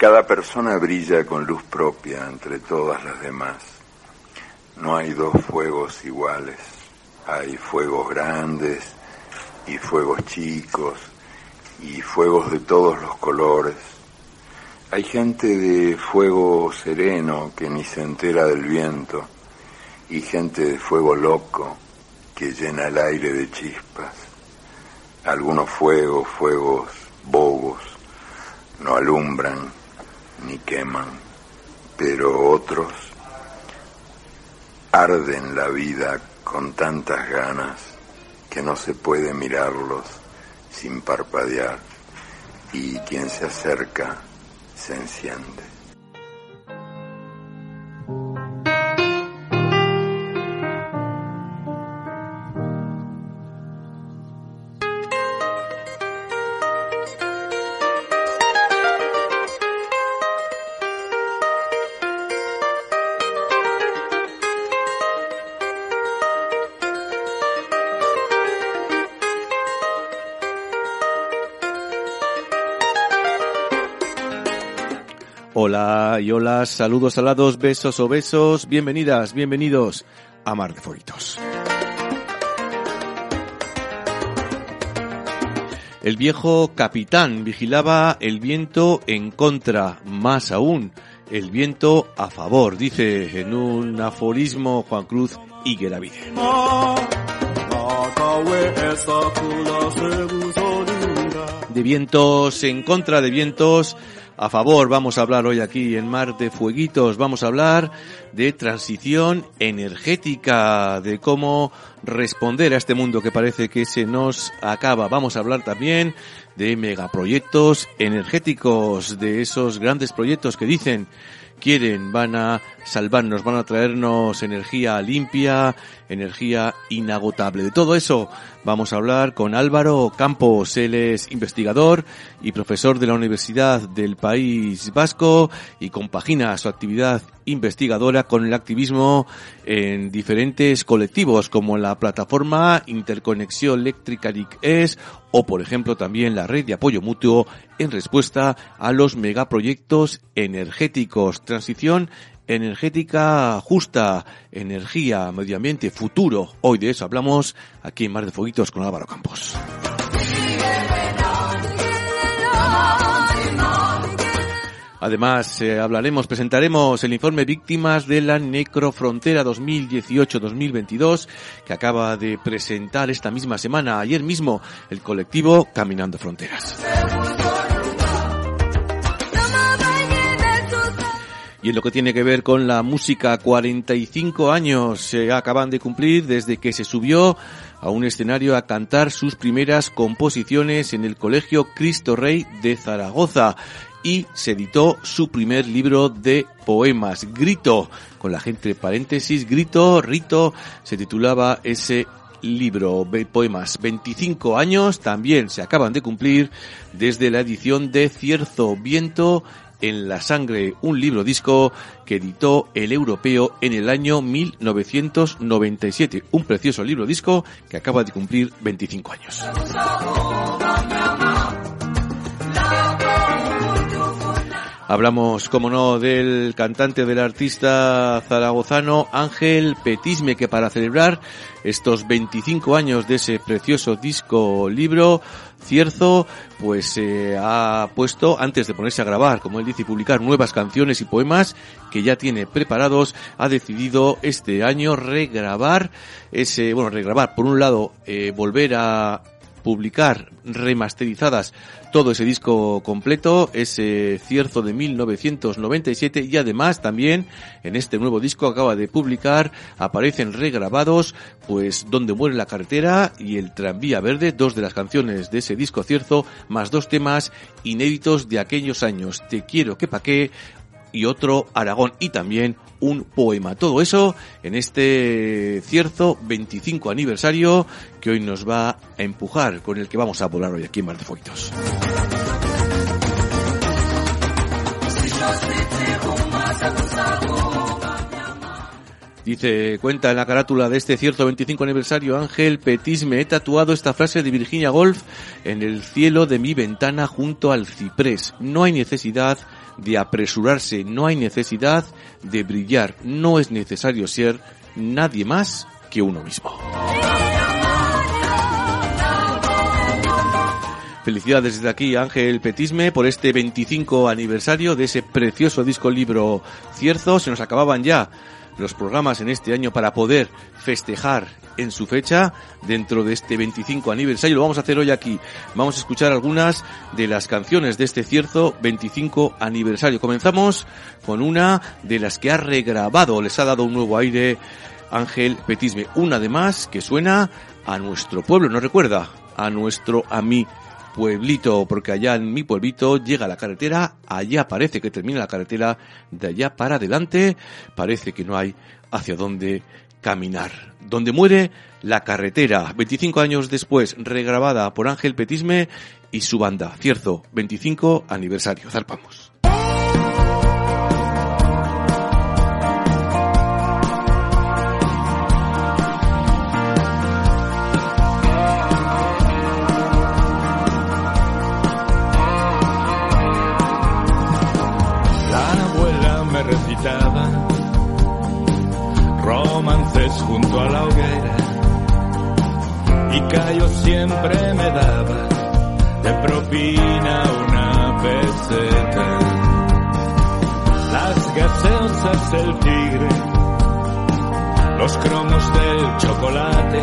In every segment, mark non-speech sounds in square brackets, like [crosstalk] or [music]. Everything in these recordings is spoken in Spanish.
Cada persona brilla con luz propia entre todas las demás. No hay dos fuegos iguales. Hay fuegos grandes y fuegos chicos y fuegos de todos los colores. Hay gente de fuego sereno que ni se entera del viento y gente de fuego loco que llena el aire de chispas. Algunos fuegos, fuegos bobos, no alumbran ni queman, pero otros arden la vida con tantas ganas que no se puede mirarlos sin parpadear y quien se acerca se enciende. Y hola, saludos salados, besos o besos, bienvenidas, bienvenidos a Mar de Fueguitos. El viejo capitán vigilaba el viento en contra, más aún, el viento a favor, dice en un aforismo Juan Cruz Higueravide. De vientos en contra de vientos a favor. Vamos a hablar hoy aquí en Mar de Fueguitos. Vamos a hablar de transición energética, de cómo responder a este mundo que parece que se nos acaba. Vamos a hablar también de megaproyectos energéticos, de esos grandes proyectos que dicen quieren, van a salvarnos, van a traernos energía limpia, energía inagotable. De todo eso vamos a hablar con Álvaro Campos. Él es investigador y profesor de la Universidad del País Vasco y compagina su actividad investigadora con el activismo en diferentes colectivos como la plataforma Interconexión Eléctrica es o por ejemplo también la red de apoyo mutuo en respuesta a los megaproyectos energéticos. Transición energética justa, energía, medio ambiente, futuro. Hoy de eso hablamos aquí en Mar de Foguitos con Álvaro Campos. Además, eh, hablaremos, presentaremos el informe Víctimas de la Necrofrontera 2018-2022 que acaba de presentar esta misma semana, ayer mismo, el colectivo Caminando Fronteras. Y en lo que tiene que ver con la música, 45 años se acaban de cumplir desde que se subió a un escenario a cantar sus primeras composiciones en el Colegio Cristo Rey de Zaragoza y se editó su primer libro de poemas, Grito, con la gente paréntesis, Grito, Rito, se titulaba ese libro, poemas, 25 años, también se acaban de cumplir desde la edición de Cierzo Viento en la sangre, un libro disco que editó el europeo en el año 1997. Un precioso libro disco que acaba de cumplir 25 años. Hablamos, como no, del cantante, del artista zaragozano Ángel Petisme, que para celebrar estos 25 años de ese precioso disco libro, Cierzo, pues se ha puesto, antes de ponerse a grabar, como él dice, y publicar nuevas canciones y poemas que ya tiene preparados, ha decidido este año regrabar ese, bueno, regrabar, por un lado, eh, volver a publicar remasterizadas todo ese disco completo, ese cierzo de 1997 y además también en este nuevo disco acaba de publicar aparecen regrabados pues Donde muere la carretera y El tranvía verde, dos de las canciones de ese disco cierzo, más dos temas inéditos de aquellos años, Te quiero que pa' qué y otro Aragón. Y también un poema. Todo eso en este cierto 25 aniversario que hoy nos va a empujar, con el que vamos a volar hoy aquí en Mar de Fuegos. Dice, cuenta en la carátula de este cierto 25 aniversario, Ángel Petis, me he tatuado esta frase de Virginia Golf en el cielo de mi ventana junto al ciprés. No hay necesidad de apresurarse, no hay necesidad de brillar, no es necesario ser nadie más que uno mismo. Felicidades desde aquí, Ángel Petisme, por este 25 aniversario de ese precioso disco libro Cierzo. Se nos acababan ya los programas en este año para poder festejar en su fecha dentro de este 25 aniversario. Lo vamos a hacer hoy aquí. Vamos a escuchar algunas de las canciones de este cierto 25 aniversario. Comenzamos con una de las que ha regrabado, les ha dado un nuevo aire Ángel Petisme. Una de más que suena a nuestro pueblo, ¿no recuerda? A nuestro, a mí pueblito, porque allá en mi pueblito llega la carretera, allá parece que termina la carretera, de allá para adelante parece que no hay hacia dónde caminar. Donde muere la carretera, 25 años después, regrabada por Ángel Petisme y su banda, Cierzo, 25 aniversario. Zarpamos. A la hoguera y Cayo siempre me daba de propina una peseta. Las gaseosas del tigre, los cromos del chocolate,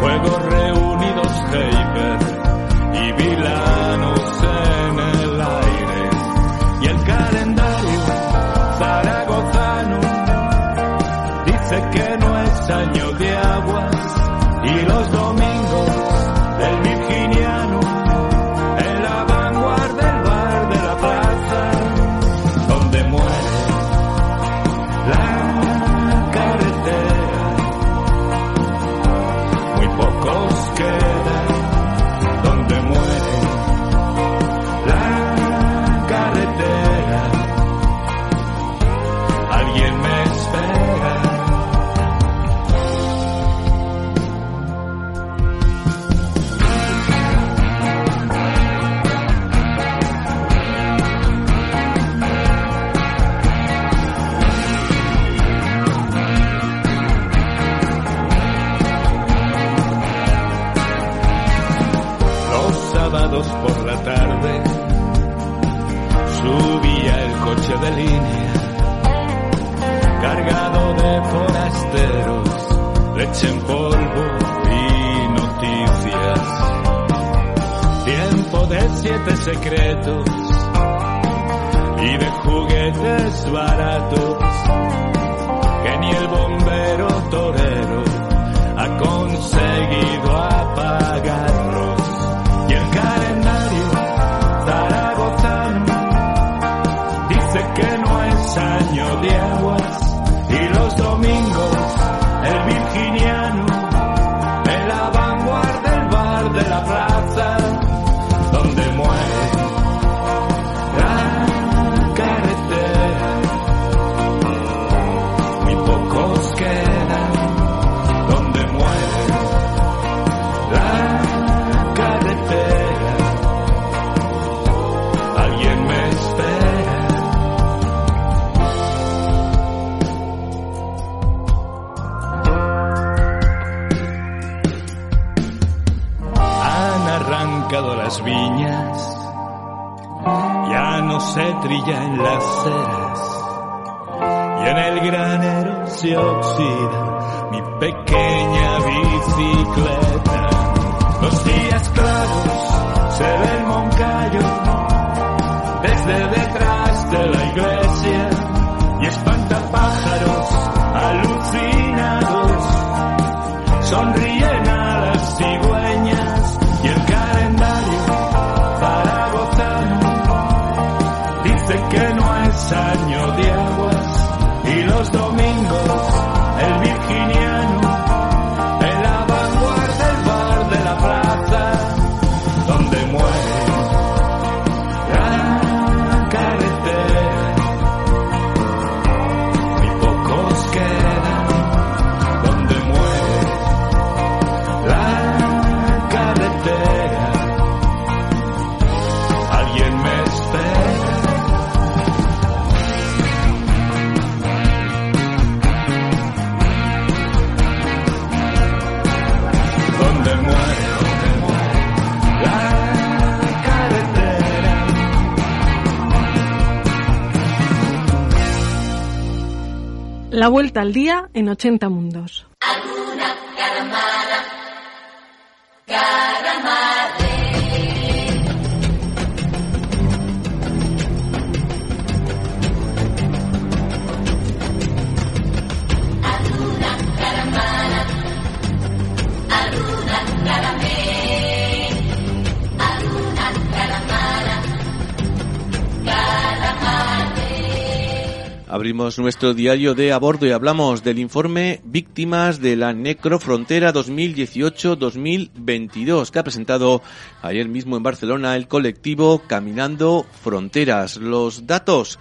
juegos reunidos Heiber y vilanos las viñas, ya no se trilla en las ceras, y en el granero se oxida mi pequeña bicicleta. Los días claros se ve el moncayo desde detrás de la iglesia. Y espantapájaros alucinados sonríen La vuelta al día en 80 mundos. Abrimos nuestro diario de a bordo y hablamos del informe Víctimas de la Necrofrontera 2018-2022 que ha presentado ayer mismo en Barcelona el colectivo Caminando Fronteras. Los datos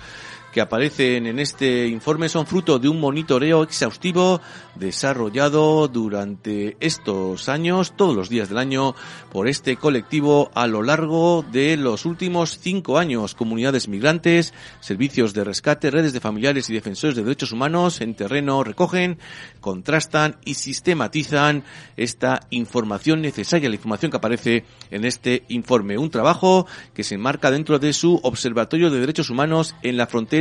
que aparecen en este informe son fruto de un monitoreo exhaustivo desarrollado durante estos años, todos los días del año, por este colectivo a lo largo de los últimos cinco años. Comunidades migrantes, servicios de rescate, redes de familiares y defensores de derechos humanos en terreno recogen, contrastan y sistematizan esta información necesaria, la información que aparece en este informe. Un trabajo que se enmarca dentro de su Observatorio de Derechos Humanos en la frontera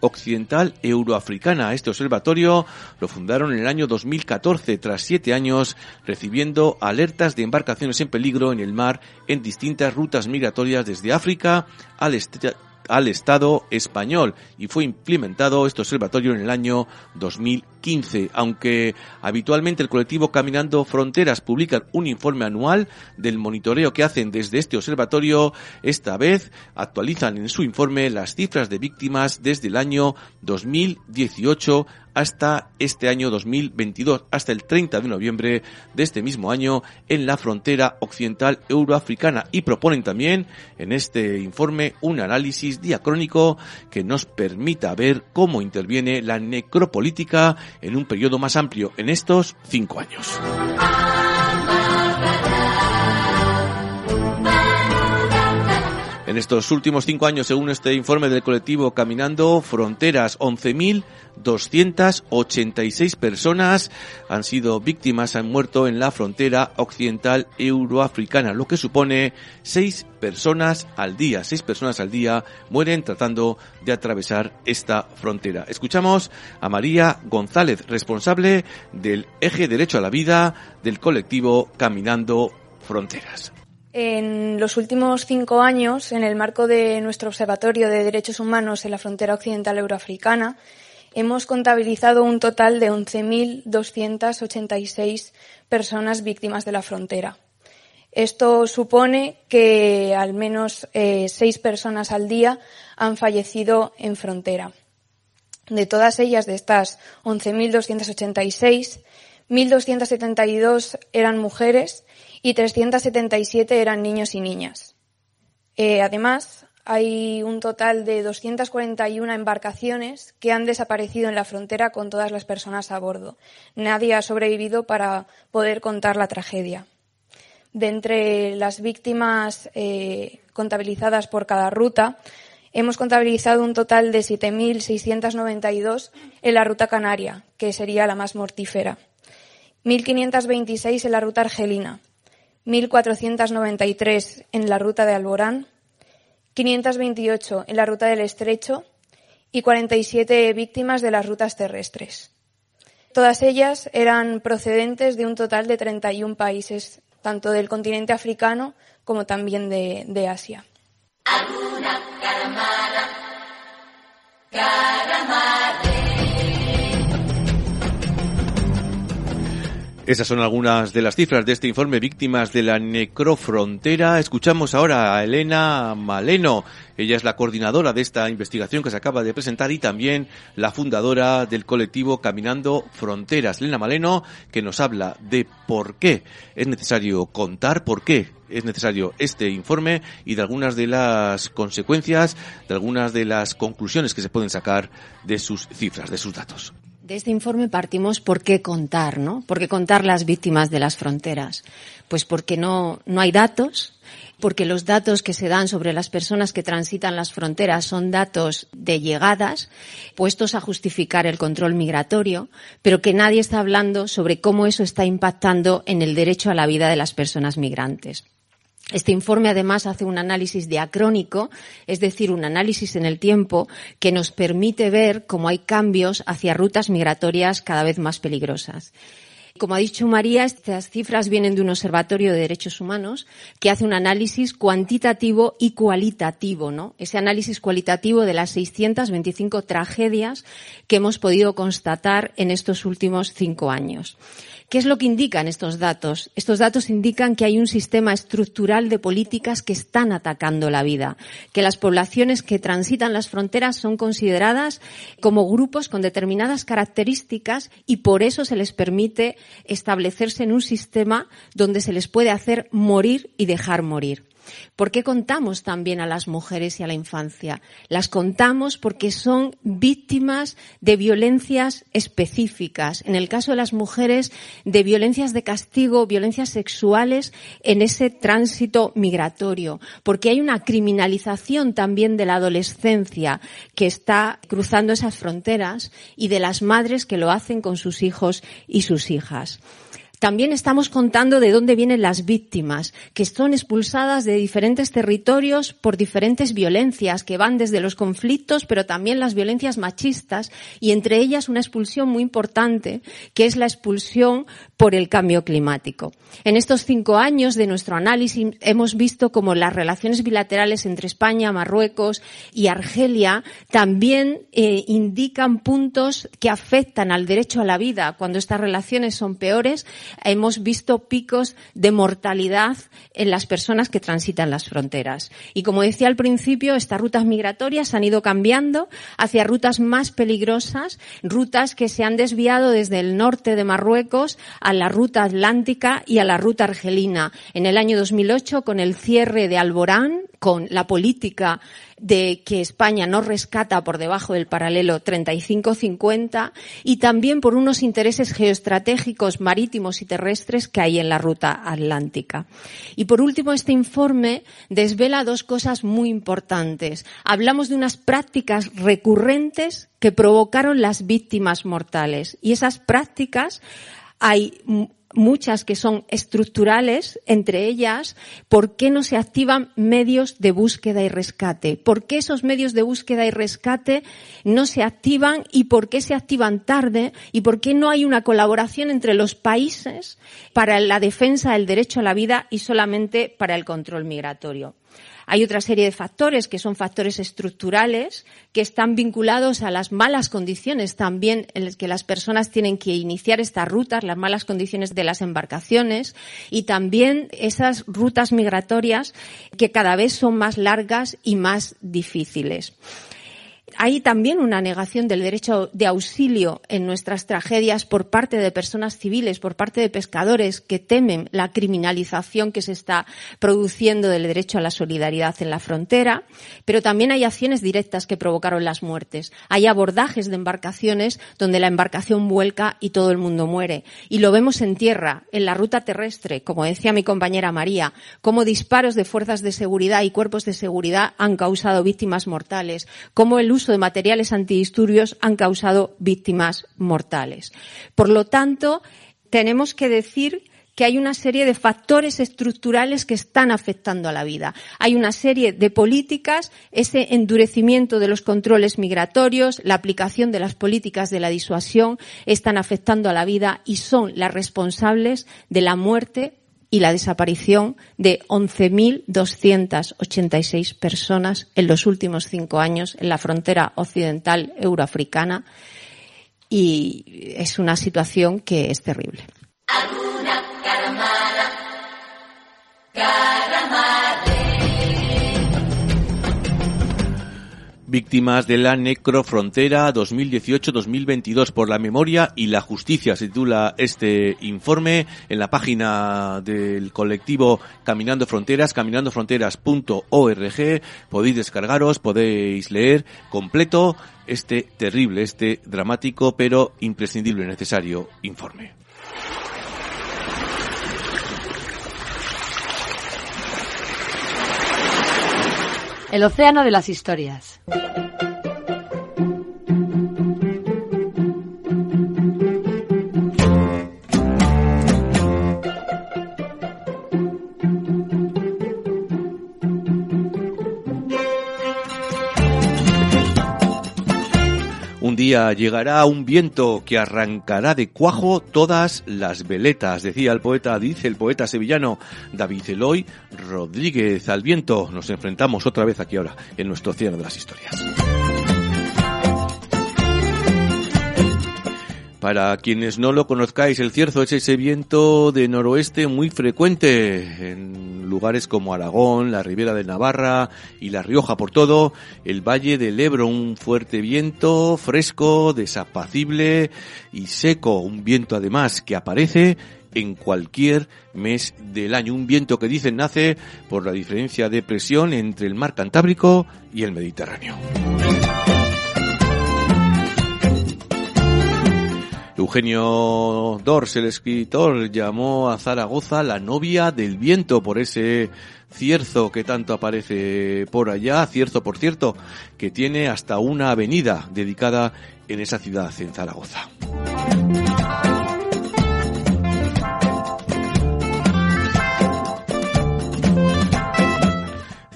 occidental euroafricana. Este observatorio lo fundaron en el año 2014, tras siete años recibiendo alertas de embarcaciones en peligro en el mar en distintas rutas migratorias desde África al, est- al Estado español y fue implementado este observatorio en el año 2015. Aunque habitualmente el colectivo Caminando Fronteras publica un informe anual del monitoreo que hacen desde este observatorio, esta vez actualizan en su informe las cifras de víctimas desde el año 2018 hasta este año 2022, hasta el 30 de noviembre de este mismo año en la frontera occidental euroafricana y proponen también en este informe un análisis diacrónico que nos permita ver cómo interviene la necropolítica en un periodo más amplio en estos cinco años. En estos últimos cinco años, según este informe del colectivo Caminando Fronteras, 11.286 personas han sido víctimas, han muerto en la frontera occidental euroafricana, lo que supone seis personas al día. Seis personas al día mueren tratando de atravesar esta frontera. Escuchamos a María González, responsable del eje Derecho a la Vida del colectivo Caminando Fronteras. En los últimos cinco años, en el marco de nuestro Observatorio de Derechos Humanos en la frontera occidental euroafricana, hemos contabilizado un total de 11.286 personas víctimas de la frontera. Esto supone que al menos eh, seis personas al día han fallecido en frontera. De todas ellas, de estas 11.286, 1.272 eran mujeres y 377 eran niños y niñas. Eh, además, hay un total de 241 embarcaciones que han desaparecido en la frontera con todas las personas a bordo. Nadie ha sobrevivido para poder contar la tragedia. De entre las víctimas eh, contabilizadas por cada ruta, hemos contabilizado un total de 7.692 en la ruta canaria, que sería la más mortífera. 1.526 en la ruta argelina, 1.493 en la ruta de Alborán, 528 en la ruta del Estrecho y 47 víctimas de las rutas terrestres. Todas ellas eran procedentes de un total de 31 países, tanto del continente africano como también de, Asia. Esas son algunas de las cifras de este informe Víctimas de la Necrofrontera. Escuchamos ahora a Elena Maleno. Ella es la coordinadora de esta investigación que se acaba de presentar y también la fundadora del colectivo Caminando Fronteras. Elena Maleno, que nos habla de por qué es necesario contar, por qué es necesario este informe y de algunas de las consecuencias, de algunas de las conclusiones que se pueden sacar de sus cifras, de sus datos. De este informe partimos por qué contar, ¿no? ¿Por qué contar las víctimas de las fronteras? Pues porque no, no hay datos, porque los datos que se dan sobre las personas que transitan las fronteras son datos de llegadas, puestos a justificar el control migratorio, pero que nadie está hablando sobre cómo eso está impactando en el derecho a la vida de las personas migrantes. Este informe además hace un análisis diacrónico, es decir, un análisis en el tiempo que nos permite ver cómo hay cambios hacia rutas migratorias cada vez más peligrosas. Como ha dicho María, estas cifras vienen de un observatorio de derechos humanos que hace un análisis cuantitativo y cualitativo, ¿no? Ese análisis cualitativo de las 625 tragedias que hemos podido constatar en estos últimos cinco años. ¿Qué es lo que indican estos datos? Estos datos indican que hay un sistema estructural de políticas que están atacando la vida, que las poblaciones que transitan las fronteras son consideradas como grupos con determinadas características y por eso se les permite establecerse en un sistema donde se les puede hacer morir y dejar morir. ¿Por qué contamos también a las mujeres y a la infancia? Las contamos porque son víctimas de violencias específicas. En el caso de las mujeres, de violencias de castigo, violencias sexuales en ese tránsito migratorio. Porque hay una criminalización también de la adolescencia que está cruzando esas fronteras y de las madres que lo hacen con sus hijos y sus hijas. También estamos contando de dónde vienen las víctimas, que son expulsadas de diferentes territorios por diferentes violencias, que van desde los conflictos, pero también las violencias machistas, y entre ellas una expulsión muy importante, que es la expulsión por el cambio climático. En estos cinco años de nuestro análisis hemos visto cómo las relaciones bilaterales entre España, Marruecos y Argelia también eh, indican puntos que afectan al derecho a la vida. Cuando estas relaciones son peores, hemos visto picos de mortalidad en las personas que transitan las fronteras. Y como decía al principio, estas rutas migratorias han ido cambiando hacia rutas más peligrosas, rutas que se han desviado desde el norte de Marruecos a la ruta atlántica y a la ruta argelina. En el año 2008, con el cierre de Alborán, con la política de que España no rescata por debajo del paralelo 35-50 y también por unos intereses geoestratégicos marítimos y terrestres que hay en la ruta atlántica. Y por último, este informe desvela dos cosas muy importantes. Hablamos de unas prácticas recurrentes que provocaron las víctimas mortales y esas prácticas hay muchas que son estructurales, entre ellas, ¿por qué no se activan medios de búsqueda y rescate? ¿Por qué esos medios de búsqueda y rescate no se activan y por qué se activan tarde? ¿Y por qué no hay una colaboración entre los países para la defensa del derecho a la vida y solamente para el control migratorio? Hay otra serie de factores que son factores estructurales que están vinculados a las malas condiciones. También en las que las personas tienen que iniciar estas rutas, las malas condiciones de las embarcaciones y también esas rutas migratorias que cada vez son más largas y más difíciles hay también una negación del derecho de auxilio en nuestras tragedias por parte de personas civiles, por parte de pescadores que temen la criminalización que se está produciendo del derecho a la solidaridad en la frontera, pero también hay acciones directas que provocaron las muertes. Hay abordajes de embarcaciones donde la embarcación vuelca y todo el mundo muere. Y lo vemos en tierra, en la ruta terrestre, como decía mi compañera María, como disparos de fuerzas de seguridad y cuerpos de seguridad han causado víctimas mortales, como el uso de materiales antidisturbios han causado víctimas mortales. Por lo tanto, tenemos que decir que hay una serie de factores estructurales que están afectando a la vida. Hay una serie de políticas, ese endurecimiento de los controles migratorios, la aplicación de las políticas de la disuasión están afectando a la vida y son las responsables de la muerte y la desaparición de 11.286 personas en los últimos cinco años en la frontera occidental euroafricana y es una situación que es terrible. Víctimas de la Necrofrontera 2018-2022 por la memoria y la justicia se titula este informe en la página del colectivo Caminando Fronteras, caminandofronteras.org. Podéis descargaros, podéis leer completo este terrible, este dramático pero imprescindible y necesario informe. El océano de las historias. Día llegará un viento que arrancará de cuajo todas las veletas, decía el poeta, dice el poeta sevillano David Eloy Rodríguez. Al viento nos enfrentamos otra vez aquí ahora en nuestro océano de las historias. Para quienes no lo conozcáis, el cierzo es ese viento de noroeste muy frecuente en lugares como Aragón, la Ribera de Navarra y La Rioja por todo, el Valle del Ebro, un fuerte viento fresco, desapacible y seco, un viento además que aparece en cualquier mes del año. Un viento que dicen nace por la diferencia de presión entre el mar Cantábrico y el Mediterráneo. Eugenio Dors, el escritor, llamó a Zaragoza la novia del viento por ese cierzo que tanto aparece por allá, cierzo por cierto, que tiene hasta una avenida dedicada en esa ciudad, en Zaragoza.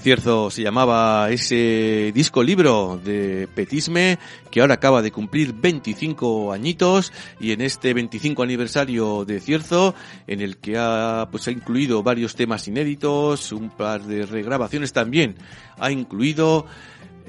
Cierzo se llamaba ese disco libro de Petisme que ahora acaba de cumplir 25 añitos y en este 25 aniversario de Cierzo en el que ha pues ha incluido varios temas inéditos, un par de regrabaciones también ha incluido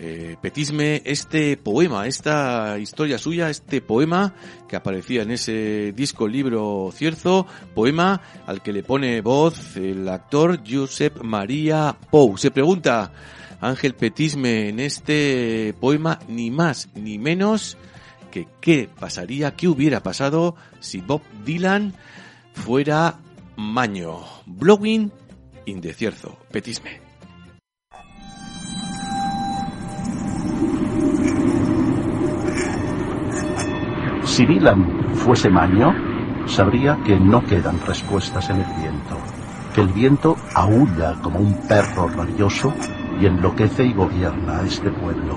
eh, Petisme este poema, esta historia suya, este poema que aparecía en ese disco libro Cierzo, poema al que le pone voz el actor Josep María Pou. Se pregunta Ángel Petisme en este poema ni más ni menos que qué pasaría, qué hubiera pasado si Bob Dylan fuera Maño. Blowing in the Cierzo, Petisme. Si Dylan fuese maño, sabría que no quedan respuestas en el viento, que el viento aúlla como un perro rabioso y enloquece y gobierna a este pueblo.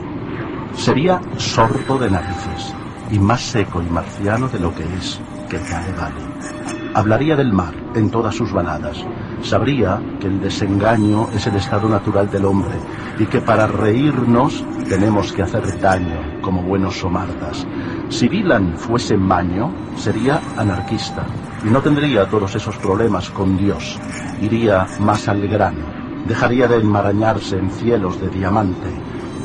Sería sordo de narices y más seco y marciano de lo que es, que vale vale. Hablaría del mar en todas sus baladas. Sabría que el desengaño es el estado natural del hombre y que para reírnos tenemos que hacer daño como buenos somardas. Si Dylan fuese maño, sería anarquista y no tendría todos esos problemas con Dios. Iría más al grano, dejaría de enmarañarse en cielos de diamante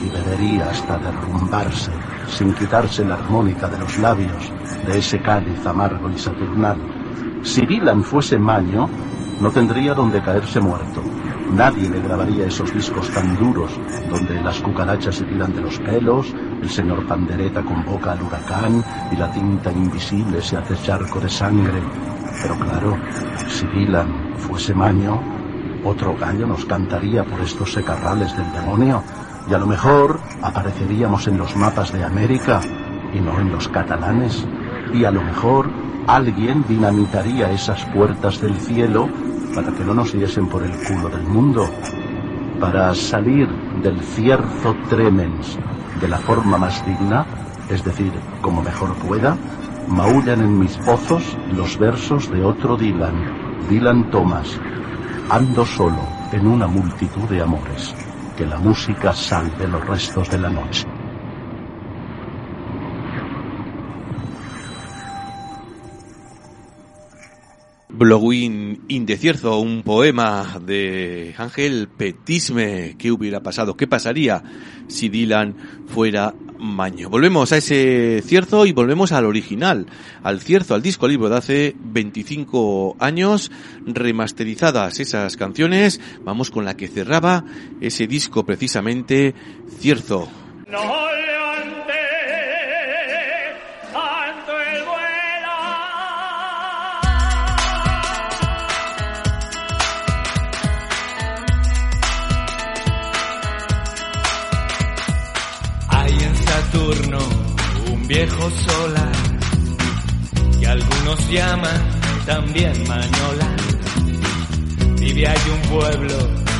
y bebería hasta derrumbarse sin quitarse la armónica de los labios de ese cáliz amargo y saturnal. Si Dylan fuese maño, no tendría donde caerse muerto. Nadie le grabaría esos discos tan duros donde las cucarachas se tiran de los pelos, el señor Pandereta convoca al huracán y la tinta invisible se hace charco de sangre. Pero claro, si Dylan fuese maño, otro gallo nos cantaría por estos secarrales del demonio y a lo mejor apareceríamos en los mapas de América y no en los catalanes. Y a lo mejor alguien dinamitaría esas puertas del cielo para que no nos diesen por el culo del mundo, para salir del cierzo tremens de la forma más digna, es decir, como mejor pueda, maullan en mis pozos los versos de otro Dylan, Dylan Thomas. Ando solo en una multitud de amores, que la música salve los restos de la noche. Blowing in the Cierzo, un poema de Ángel Petisme. ¿Qué hubiera pasado? ¿Qué pasaría si Dylan fuera Maño. Volvemos a ese cierzo y volvemos al original, al cierzo, al disco libro de hace 25 años, remasterizadas esas canciones. Vamos con la que cerraba ese disco precisamente, Cierzo. Un viejo solar que algunos llaman también Mañola. Vive hay un pueblo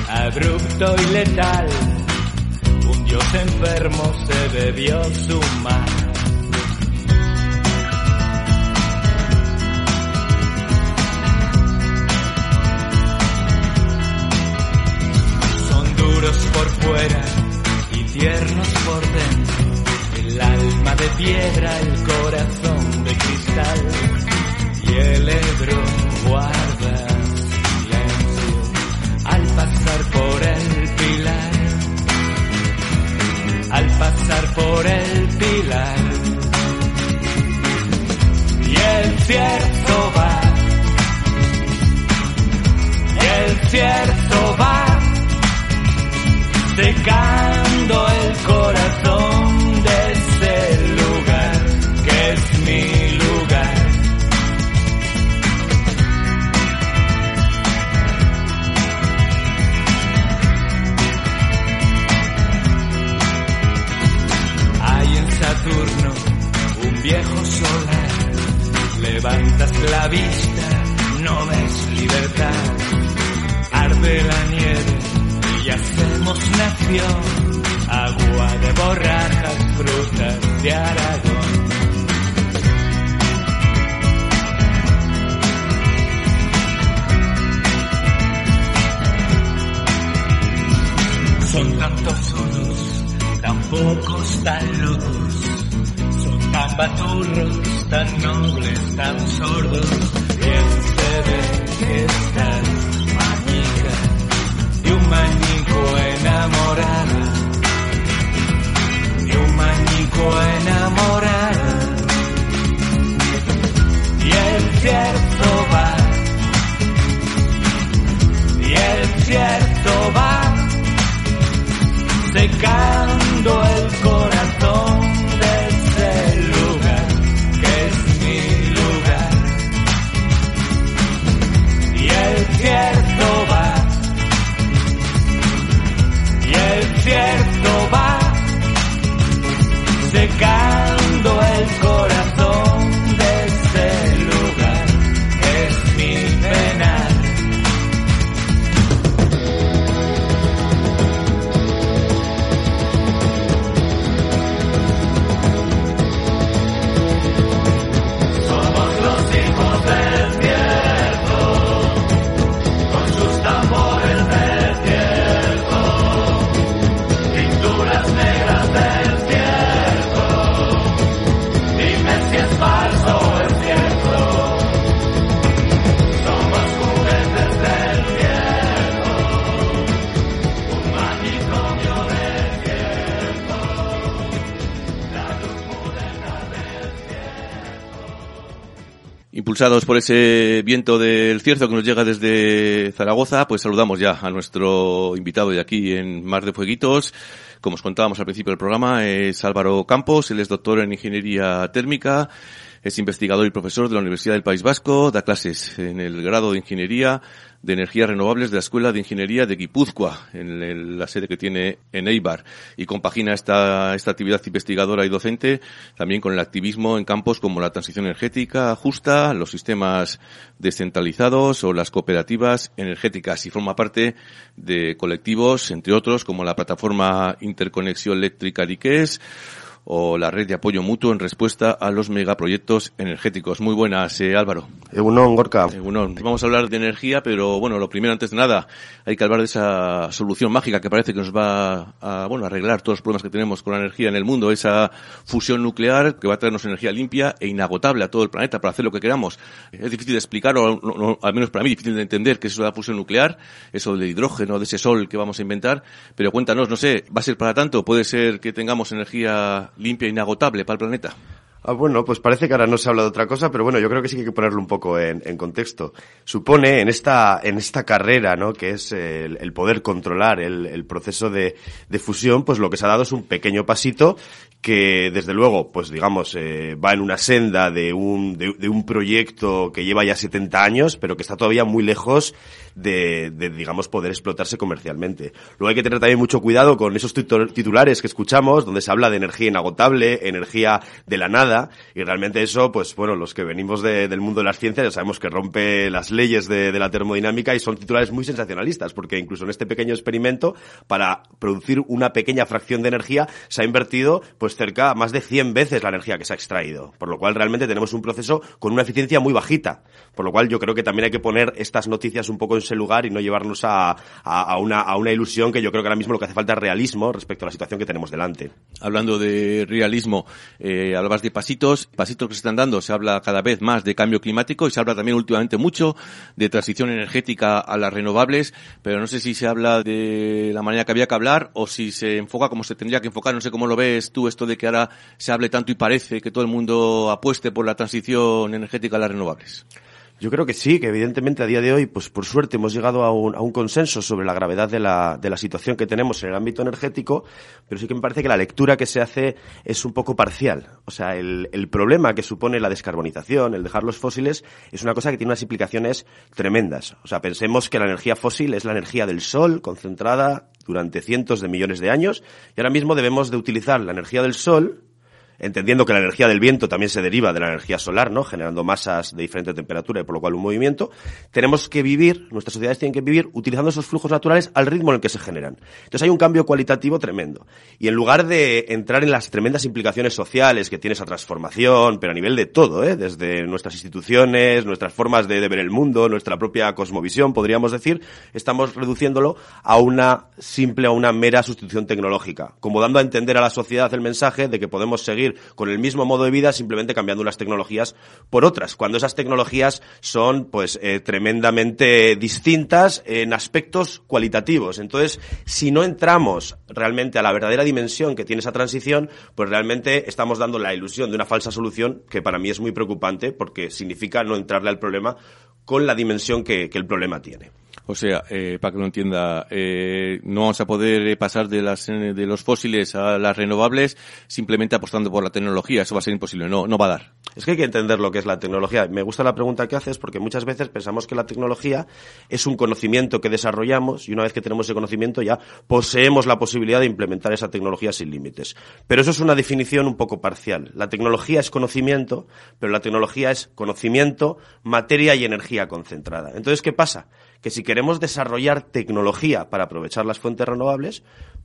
abrupto y letal un dios enfermo se bebió su mar. Son duros por fuera y tiernos por dentro. El alma de piedra, el corazón de cristal. Y el Ebro guarda silencio al pasar por el pilar al pasar por el pilar. Y el cierto va, y el cierto va, secando el Impulsados por ese viento del cierzo que nos llega desde Zaragoza, pues saludamos ya a nuestro invitado de aquí en Mar de Fueguitos. Como os contábamos al principio del programa, es Álvaro Campos, él es doctor en Ingeniería Térmica, es investigador y profesor de la Universidad del País Vasco, da clases en el grado de Ingeniería de Energías Renovables de la Escuela de Ingeniería de Guipúzcoa, en la sede que tiene en Eibar, y compagina esta, esta actividad investigadora y docente también con el activismo en campos como la transición energética justa, los sistemas descentralizados o las cooperativas energéticas. Y forma parte de colectivos, entre otros, como la plataforma Interconexión Eléctrica Diques o la red de apoyo mutuo en respuesta a los megaproyectos energéticos. Muy buenas, eh, Álvaro. Egunon, Gorka. Egunon. Vamos a hablar de energía, pero bueno, lo primero, antes de nada, hay que hablar de esa solución mágica que parece que nos va a, bueno, arreglar todos los problemas que tenemos con la energía en el mundo, esa fusión nuclear que va a traernos energía limpia e inagotable a todo el planeta para hacer lo que queramos. Es difícil de explicar, o no- no, al menos para mí, difícil de entender qué es eso de la fusión nuclear, eso del hidrógeno, de ese sol que vamos a inventar, pero cuéntanos, no sé, ¿va a ser para tanto? ¿Puede ser que tengamos energía limpia e inagotable para el planeta. Ah, bueno, pues parece que ahora no se habla de otra cosa, pero bueno, yo creo que sí que hay que ponerlo un poco en, en contexto. Supone en esta, en esta carrera, ¿no? Que es el, el poder controlar el, el proceso de, de, fusión, pues lo que se ha dado es un pequeño pasito que, desde luego, pues digamos, eh, va en una senda de un, de, de, un proyecto que lleva ya 70 años, pero que está todavía muy lejos de, de, digamos, poder explotarse comercialmente. Luego hay que tener también mucho cuidado con esos titulares que escuchamos, donde se habla de energía inagotable, energía de la nada, y realmente eso, pues bueno, los que venimos de, del mundo de las ciencias ya sabemos que rompe las leyes de, de, la termodinámica y son titulares muy sensacionalistas, porque incluso en este pequeño experimento, para producir una pequeña fracción de energía, se ha invertido pues cerca más de 100 veces la energía que se ha extraído, por lo cual realmente tenemos un proceso con una eficiencia muy bajita, por lo cual yo creo que también hay que poner estas noticias un poco en ese lugar y no llevarnos a, a, a, una, a una ilusión que yo creo que ahora mismo lo que hace falta es realismo respecto a la situación que tenemos delante. Hablando de realismo, eh, hablabas de pasitos, pasitos que se están dando, se habla cada vez más de cambio climático y se habla también últimamente mucho de transición energética a las renovables, pero no sé si se habla de la manera que había que hablar o si se enfoca como se tendría que enfocar, no sé cómo lo ves tú esto de que ahora se hable tanto y parece que todo el mundo apueste por la transición energética a las renovables. Yo creo que sí, que evidentemente a día de hoy, pues por suerte hemos llegado a un, a un consenso sobre la gravedad de la, de la situación que tenemos en el ámbito energético, pero sí que me parece que la lectura que se hace es un poco parcial. O sea, el, el problema que supone la descarbonización, el dejar los fósiles, es una cosa que tiene unas implicaciones tremendas. O sea, pensemos que la energía fósil es la energía del sol concentrada durante cientos de millones de años y ahora mismo debemos de utilizar la energía del sol entendiendo que la energía del viento también se deriva de la energía solar, ¿no? Generando masas de diferente temperatura y por lo cual un movimiento, tenemos que vivir, nuestras sociedades tienen que vivir utilizando esos flujos naturales al ritmo en el que se generan. Entonces hay un cambio cualitativo tremendo. Y en lugar de entrar en las tremendas implicaciones sociales que tiene esa transformación, pero a nivel de todo, ¿eh? Desde nuestras instituciones, nuestras formas de, de ver el mundo, nuestra propia cosmovisión, podríamos decir, estamos reduciéndolo a una simple, a una mera sustitución tecnológica, como dando a entender a la sociedad el mensaje de que podemos seguir con el mismo modo de vida simplemente cambiando unas tecnologías por otras, cuando esas tecnologías son pues eh, tremendamente distintas en aspectos cualitativos. Entonces, si no entramos realmente a la verdadera dimensión que tiene esa transición, pues realmente estamos dando la ilusión de una falsa solución que para mí es muy preocupante porque significa no entrarle al problema con la dimensión que, que el problema tiene. O sea, eh, para que lo entienda, eh, no vamos a poder pasar de, las, de los fósiles a las renovables simplemente apostando por la tecnología. Eso va a ser imposible, no, no va a dar. Es que hay que entender lo que es la tecnología. Me gusta la pregunta que haces porque muchas veces pensamos que la tecnología es un conocimiento que desarrollamos y una vez que tenemos ese conocimiento ya poseemos la posibilidad de implementar esa tecnología sin límites. Pero eso es una definición un poco parcial. La tecnología es conocimiento, pero la tecnología es conocimiento, materia y energía concentrada. Entonces, ¿qué pasa? Que si queremos desarrollar tecnología para aprovechar las fuentes renovables,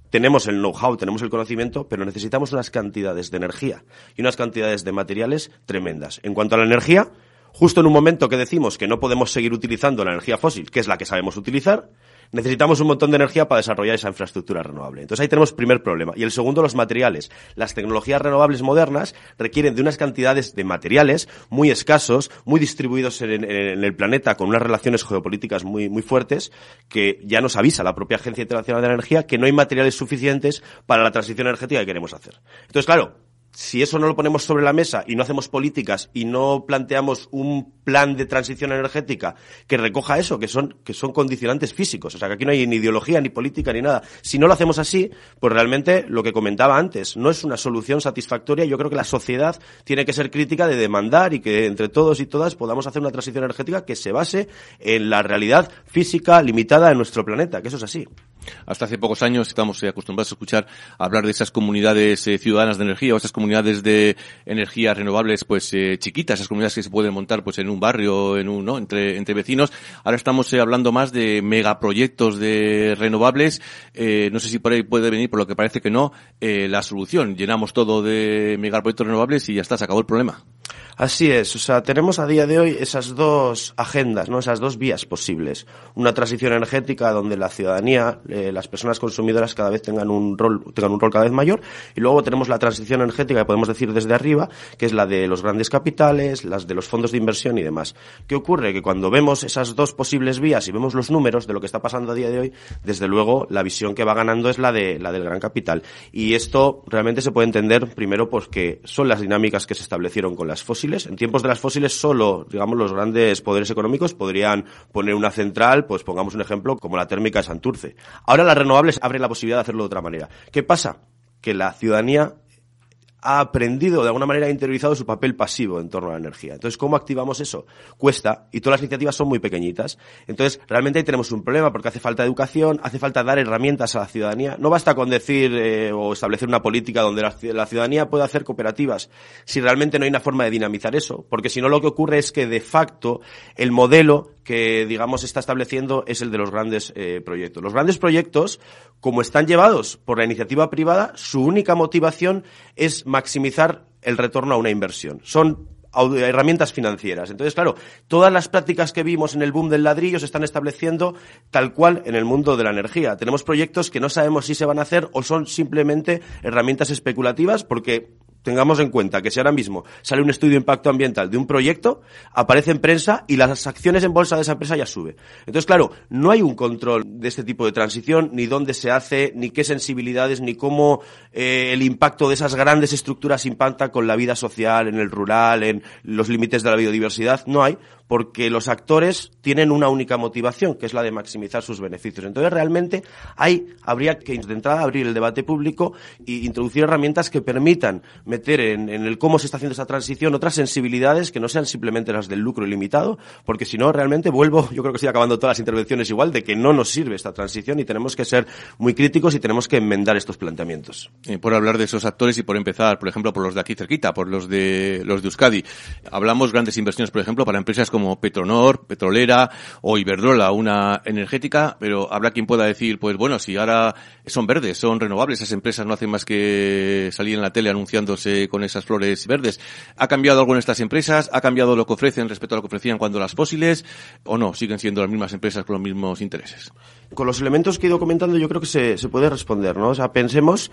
tenemos el know-how, tenemos el conocimiento, pero necesitamos unas cantidades de energía y unas cantidades de materiales tremendas. En cuanto a la energía, justo en un momento que decimos que no podemos seguir utilizando la energía fósil, que es la que sabemos utilizar, necesitamos un montón de energía para desarrollar esa infraestructura renovable. Entonces ahí tenemos primer problema. Y el segundo, los materiales. Las tecnologías renovables modernas requieren de unas cantidades de materiales muy escasos, muy distribuidos en, el planeta, con unas relaciones geopolíticas muy, muy fuertes, que ya nos avisa la propia Agencia Internacional de la Energía que no hay materiales suficientes para la transición energética que queremos hacer. Entonces, claro, si eso no lo ponemos sobre la mesa y no hacemos políticas y no planteamos un plan de transición energética que recoja eso, que son, que son condicionantes físicos, o sea que aquí no hay ni ideología, ni política, ni nada. Si no lo hacemos así, pues realmente lo que comentaba antes, no es una solución satisfactoria. Yo creo que la sociedad tiene que ser crítica de demandar y que entre todos y todas podamos hacer una transición energética que se base en la realidad física limitada de nuestro planeta, que eso es así. Hasta hace pocos años estamos eh, acostumbrados a escuchar hablar de esas comunidades eh, ciudadanas de energía de energías renovables pues eh, chiquitas, esas comunidades que se pueden montar pues en un barrio, en un, ¿no? entre, entre vecinos. Ahora estamos eh, hablando más de megaproyectos de renovables. Eh, no sé si por ahí puede venir, por lo que parece que no, la solución. Llenamos todo de megaproyectos renovables y ya está, se acabó el problema. Así es, o sea, tenemos a día de hoy esas dos agendas, ¿no? Esas dos vías posibles. Una transición energética donde la ciudadanía, las personas consumidoras cada vez tengan un rol, tengan un rol cada vez mayor, y luego tenemos la transición energética que podemos decir desde arriba, que es la de los grandes capitales, las de los fondos de inversión y demás. ¿Qué ocurre? Que cuando vemos esas dos posibles vías y vemos los números de lo que está pasando a día de hoy, desde luego la visión que va ganando es la de la del gran capital. Y esto realmente se puede entender primero porque son las dinámicas que se establecieron con las fósiles en tiempos de las fósiles solo, digamos, los grandes poderes económicos podrían poner una central, pues pongamos un ejemplo, como la térmica de Santurce. Ahora las renovables abren la posibilidad de hacerlo de otra manera. ¿Qué pasa? Que la ciudadanía ha aprendido, de alguna manera ha interiorizado su papel pasivo en torno a la energía. Entonces, ¿cómo activamos eso? Cuesta, y todas las iniciativas son muy pequeñitas. Entonces, realmente ahí tenemos un problema, porque hace falta educación, hace falta dar herramientas a la ciudadanía. No basta con decir eh, o establecer una política donde la, la, ciudadanía pueda hacer cooperativas, si realmente no hay una forma de dinamizar eso, porque si no lo que ocurre es que, de facto, el modelo que, digamos, está estableciendo es el de los grandes eh, proyectos. Los grandes proyectos, como están llevados por la iniciativa privada, su única motivación es maximizar el retorno a una inversión. Son herramientas financieras. Entonces, claro, todas las prácticas que vimos en el boom del ladrillo se están estableciendo tal cual en el mundo de la energía. Tenemos proyectos que no sabemos si se van a hacer o son simplemente herramientas especulativas porque tengamos en cuenta que si ahora mismo sale un estudio de impacto ambiental de un proyecto, aparece en prensa y las acciones en bolsa de esa empresa ya sube. Entonces, claro, no hay un control de este tipo de transición, ni dónde se hace, ni qué sensibilidades, ni cómo eh, el impacto de esas grandes estructuras impacta con la vida social, en el rural, en los límites de la biodiversidad. No hay, porque los actores tienen una única motivación, que es la de maximizar sus beneficios. Entonces, realmente, hay, habría que, de entrada, abrir el debate público e introducir herramientas que permitan meter en, el cómo se está haciendo esa transición otras sensibilidades que no sean simplemente las del lucro ilimitado, porque si no, realmente vuelvo, [laughs] yo creo que estoy acabando todas las intervenciones igual, de que no nos sirve esta transición y tenemos que ser muy críticos y tenemos que enmendar estos planteamientos. Eh, por hablar de esos actores y por empezar, por ejemplo, por los de aquí cerquita, por los de, los de Euskadi. Hablamos grandes inversiones, por ejemplo, para empresas como Petronor, Petrolera o Iberdrola, una energética, pero habrá quien pueda decir, pues bueno, si ahora son verdes, son renovables, esas empresas no hacen más que salir en la tele anunciándose con esas flores verdes. ¿Ha cambiado algo en estas empresas? ¿Ha cambiado lo que ofrecen respecto a lo que ofrecían cuando las fósiles? ¿O no? ¿Siguen siendo las mismas empresas con los mismos intereses? Con los elementos que he ido comentando yo creo que se, se puede responder, ¿no? O sea, pensemos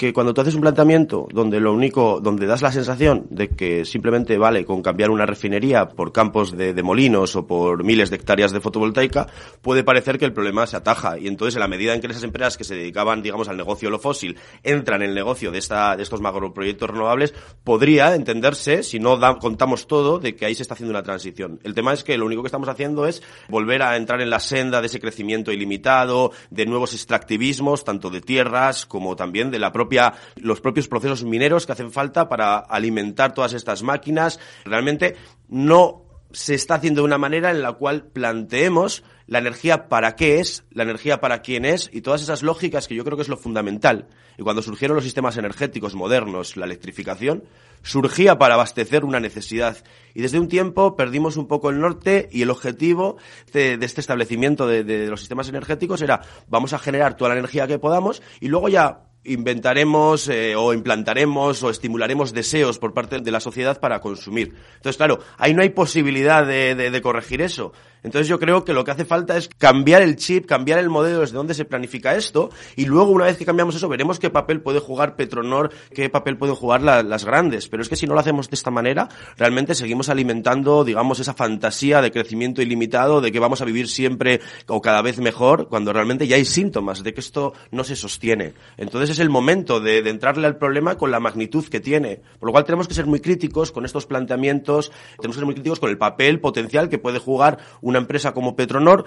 que cuando tú haces un planteamiento donde lo único, donde das la sensación de que simplemente vale con cambiar una refinería por campos de, de, molinos o por miles de hectáreas de fotovoltaica, puede parecer que el problema se ataja. Y entonces, en la medida en que esas empresas que se dedicaban, digamos, al negocio de lo fósil, entran en el negocio de, esta, de estos macroproyectos renovables, podría entenderse, si no contamos todo, de que ahí se está haciendo una transición. El tema es que lo único que estamos haciendo es volver a entrar en la senda de ese crecimiento ilimitado, de nuevos extractivismos, tanto de tierras como también de la propia los propios procesos mineros que hacen falta para alimentar todas estas máquinas. Realmente no se está haciendo de una manera en la cual planteemos la energía para qué es, la energía para quién es y todas esas lógicas que yo creo que es lo fundamental. Y cuando surgieron los sistemas energéticos modernos, la electrificación, surgía para abastecer una necesidad. Y desde un tiempo perdimos un poco el norte y el objetivo de, este establecimiento de, los sistemas energéticos era vamos a generar toda la energía que podamos y luego ya inventaremos eh, o implantaremos o estimularemos deseos por parte de la sociedad para consumir. Entonces, claro, ahí no hay posibilidad de, corregir eso. Entonces yo creo que lo que hace falta es cambiar el chip, cambiar el modelo desde donde se planifica esto y luego una vez que cambiamos eso veremos qué papel puede jugar Petronor, qué papel pueden jugar la, las grandes. Pero es que si no lo hacemos de esta manera, realmente seguimos alimentando, digamos, esa fantasía de crecimiento ilimitado, de que vamos a vivir siempre o cada vez mejor, cuando realmente ya hay síntomas de que esto no se sostiene. Entonces es el momento de, de entrarle al problema con la magnitud que tiene. Por lo cual tenemos que ser muy críticos con estos planteamientos, tenemos que ser muy críticos con el papel potencial que puede jugar una empresa como Petronor,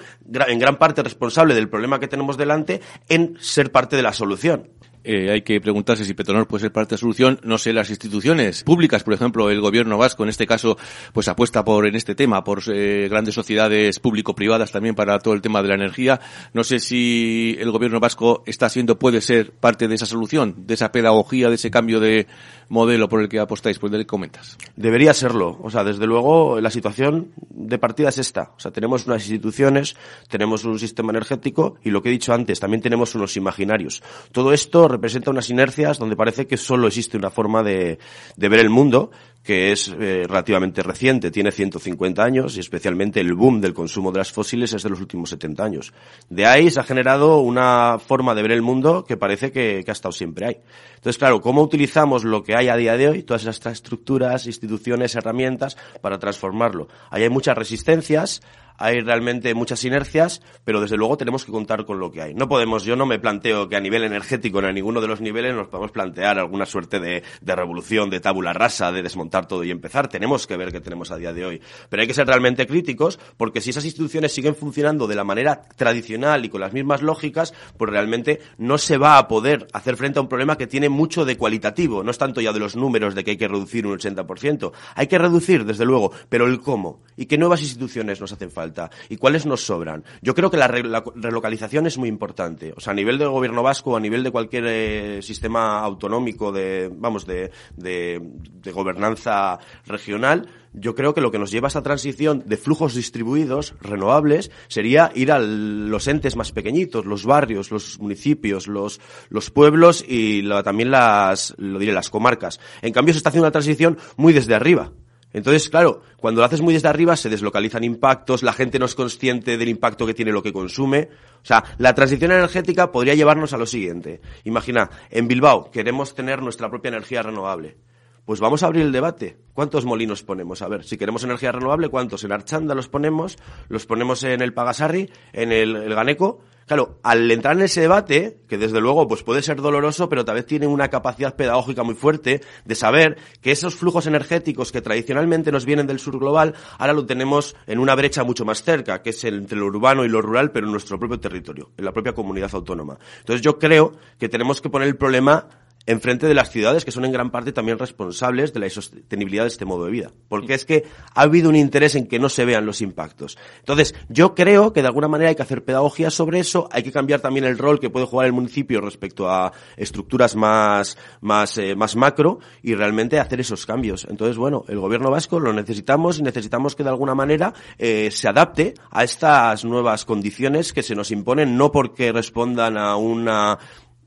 en gran parte responsable del problema que tenemos delante, en ser parte de la solución. Eh, hay que preguntarse si Petronor puede ser parte de la solución. No sé, las instituciones públicas, por ejemplo, el gobierno vasco, en este caso, pues apuesta por, en este tema, por eh, grandes sociedades público-privadas también para todo el tema de la energía. No sé si el gobierno vasco está siendo, puede ser parte de esa solución, de esa pedagogía, de ese cambio de modelo por el que apostáis, pues le comentas. Debería serlo. O sea, desde luego, la situación de partida es esta. O sea, tenemos unas instituciones, tenemos un sistema energético y lo que he dicho antes, también tenemos unos imaginarios. Todo esto representa unas inercias donde parece que solo existe una forma de ver el mundo que es eh, relativamente reciente, tiene 150 años y especialmente el boom del consumo de las fósiles es de los últimos 70 años. De ahí se ha generado una forma de ver el mundo que parece que, que ha estado siempre ahí. Entonces, claro, ¿cómo utilizamos lo que hay a día de hoy, todas estas estructuras, instituciones, herramientas, para transformarlo? Hay muchas resistencias, hay realmente muchas inercias, pero desde luego tenemos que contar con lo que hay. No podemos, yo no me planteo que a nivel energético, a ninguno de los niveles, nos podemos plantear alguna suerte de, de revolución, de tabula rasa, de desmontar todo y empezar. Tenemos que ver qué tenemos a día de hoy. Pero hay que ser realmente críticos, porque si esas instituciones siguen funcionando de la manera tradicional y con las mismas lógicas, pues realmente no se va a poder hacer frente a un problema que tiene mucho de cualitativo. No es tanto ya de los números de que hay que reducir un 80%. Hay que reducir, desde luego, pero el cómo. Y qué nuevas instituciones nos hacen falta y cuáles nos sobran. Yo creo que la, relocalización es muy importante. O sea, a nivel del gobierno vasco, a nivel de cualquier eh, sistema autonómico de, vamos, de, de, de gobernanza regional, yo creo que lo que nos lleva a esta transición de flujos distribuidos, renovables, sería ir a los entes más pequeñitos, los barrios, los municipios, los, los pueblos y la, también las, lo diré, las comarcas. En cambio, se está haciendo una transición muy desde arriba. Entonces, claro, cuando lo haces muy desde arriba se deslocalizan impactos, la gente no es consciente del impacto que tiene lo que consume. O sea, la transición energética podría llevarnos a lo siguiente. Imagina, en Bilbao queremos tener nuestra propia energía renovable. Pues vamos a abrir el debate. ¿Cuántos molinos ponemos? A ver, si queremos energía renovable, ¿cuántos? En Archanda los ponemos, los ponemos en el Pagasarri, en el, el Ganeco. Claro, al entrar en ese debate, que desde luego pues puede ser doloroso, pero tal vez tiene una capacidad pedagógica muy fuerte de saber que esos flujos energéticos que tradicionalmente nos vienen del sur global, ahora lo tenemos en una brecha mucho más cerca, que es entre lo urbano y lo rural, pero en nuestro propio territorio, en la propia comunidad autónoma. Entonces yo creo que tenemos que poner el problema enfrente de las ciudades, que son en gran parte también responsables de la sostenibilidad de este modo de vida. Porque es que ha habido un interés en que no se vean los impactos. Entonces, yo creo que de alguna manera hay que hacer pedagogía sobre eso, hay que cambiar también el rol que puede jugar el municipio respecto a estructuras más, más, eh, más macro y realmente hacer esos cambios. Entonces, bueno, el gobierno vasco lo necesitamos y necesitamos que de alguna manera eh, se adapte a estas nuevas condiciones que se nos imponen, no porque respondan a una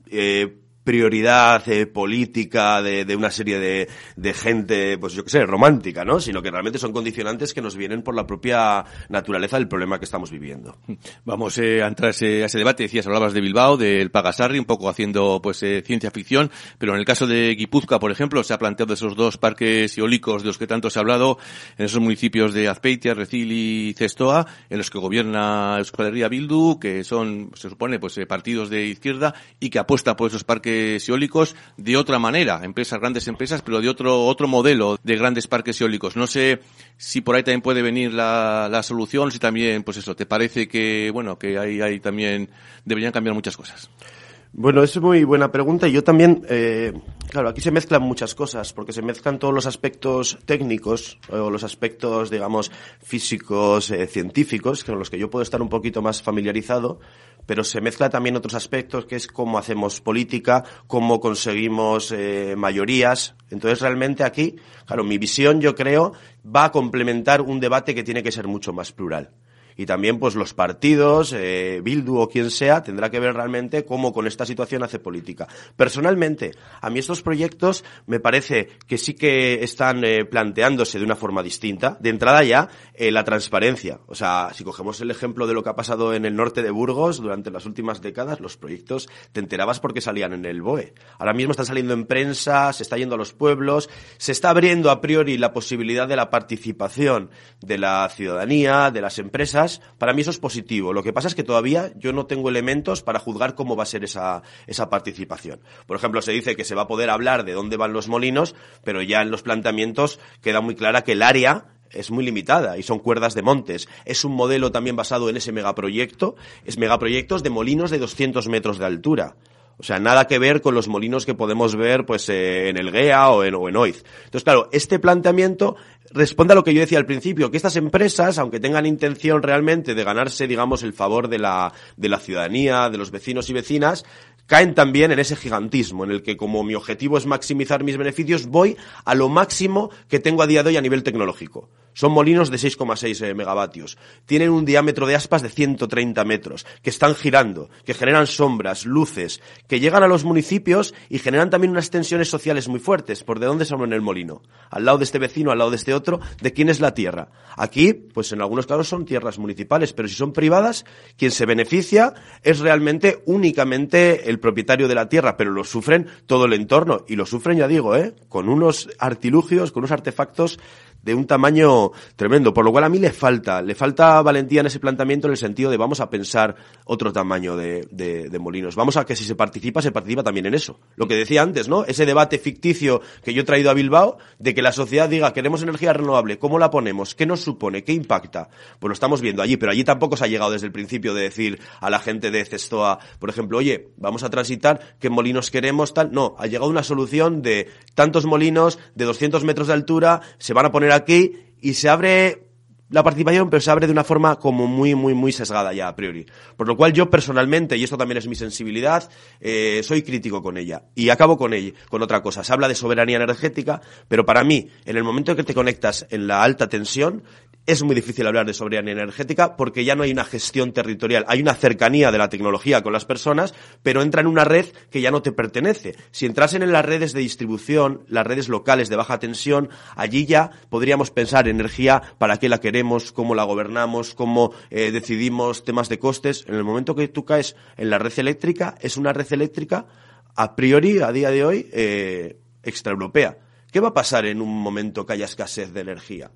eh, prioridad eh, política de, de, una serie de, de, gente, pues yo qué sé, romántica, ¿no? Sino que realmente son condicionantes que nos vienen por la propia naturaleza del problema que estamos viviendo. Vamos eh, a entrar ese, a ese, debate. Decías, hablabas de Bilbao, del Pagasarri, un poco haciendo pues eh, ciencia ficción, pero en el caso de Guipúzcoa, por ejemplo, se ha planteado esos dos parques eólicos de los que tanto se ha hablado, en esos municipios de Azpeitia, Recil y Cestoa, en los que gobierna Euskal Herria Bildu, que son, se supone, pues partidos de izquierda y que apuesta por esos parques eólicos de otra manera, empresas, grandes empresas, pero de otro, otro modelo de grandes parques eólicos. No sé si por ahí también puede venir la, la solución, si también, pues eso, te parece que, bueno, que ahí, ahí también deberían cambiar muchas cosas. Bueno, es muy buena pregunta y yo también, eh, claro, aquí se mezclan muchas cosas, porque se mezclan todos los aspectos técnicos o los aspectos, digamos, físicos, eh, científicos, con los que yo puedo estar un poquito más familiarizado, pero se mezcla también otros aspectos, que es cómo hacemos política, cómo conseguimos eh, mayorías. Entonces, realmente aquí, claro, mi visión, yo creo, va a complementar un debate que tiene que ser mucho más plural y también pues los partidos, eh, Bildu o quien sea, tendrá que ver realmente cómo con esta situación hace política. Personalmente, a mí estos proyectos me parece que sí que están eh, planteándose de una forma distinta. De entrada ya, eh, la transparencia. O sea, si cogemos el ejemplo de lo que ha pasado en el norte de Burgos durante las últimas décadas, los proyectos te enterabas porque salían en el BOE. Ahora mismo están saliendo en prensa, se está yendo a los pueblos, se está abriendo a priori la posibilidad de la participación de la ciudadanía, de las empresas, para mí eso es positivo. Lo que pasa es que todavía yo no tengo elementos para juzgar cómo va a ser esa, esa participación. Por ejemplo, se dice que se va a poder hablar de dónde van los molinos, pero ya en los planteamientos queda muy clara que el área es muy limitada y son cuerdas de montes. Es un modelo también basado en ese megaproyecto. Es megaproyectos de molinos de 200 metros de altura. O sea, nada que ver con los molinos que podemos ver pues eh, en el GEA o en, o en OIZ. Entonces, claro, este planteamiento responde a lo que yo decía al principio, que estas empresas, aunque tengan intención realmente de ganarse, digamos, el favor de la, de la ciudadanía, de los vecinos y vecinas, caen también en ese gigantismo, en el que como mi objetivo es maximizar mis beneficios, voy a lo máximo que tengo a día de hoy a nivel tecnológico. Son molinos de 6,6 eh, megavatios. Tienen un diámetro de aspas de 130 metros, que están girando, que generan sombras, luces, que llegan a los municipios y generan también unas tensiones sociales muy fuertes. ¿Por de dónde se en el molino? Al lado de este vecino, al lado de este otro, ¿de quién es la tierra? Aquí, pues en algunos casos son tierras municipales, pero si son privadas, quien se beneficia es realmente únicamente el propietario de la tierra, pero lo sufren todo el entorno. Y lo sufren, ya digo, ¿eh? con unos artilugios, con unos artefactos de un tamaño tremendo, por lo cual a mí le falta, le falta valentía en ese planteamiento en el sentido de vamos a pensar otro tamaño de, de, molinos, vamos a que si se participa, se participa también en eso. Lo que decía antes, ¿no? Ese debate ficticio que yo he traído a Bilbao, de que la sociedad diga, queremos energía renovable, ¿cómo la ponemos? ¿Qué nos supone? ¿Qué impacta? Pues lo estamos viendo allí, pero allí tampoco se ha llegado desde el principio de decir a la gente de Cestoa, por ejemplo, oye, vamos a transitar, ¿qué molinos queremos? Tal. No, ha llegado una solución de tantos molinos de 200 metros de altura, se van a poner aquí y se abre la participación, pero se abre de una forma como muy, muy, muy sesgada ya a priori. Por lo cual yo personalmente, y esto también es mi sensibilidad, eh, soy crítico con ella. Y acabo con ella, con otra cosa. Se habla de soberanía energética, pero para mí, en el momento en que te conectas en la alta tensión, es muy difícil hablar de soberanía energética porque ya no hay una gestión territorial, hay una cercanía de la tecnología con las personas, pero entra en una red que ya no te pertenece. Si entrasen en las redes de distribución, las redes locales de baja tensión, allí ya podríamos pensar energía, para qué la queremos, cómo la gobernamos, cómo eh, decidimos temas de costes. En el momento que tú caes en la red eléctrica, es una red eléctrica a priori, a día de hoy, eh, extraeuropea. ¿Qué va a pasar en un momento que haya escasez de energía?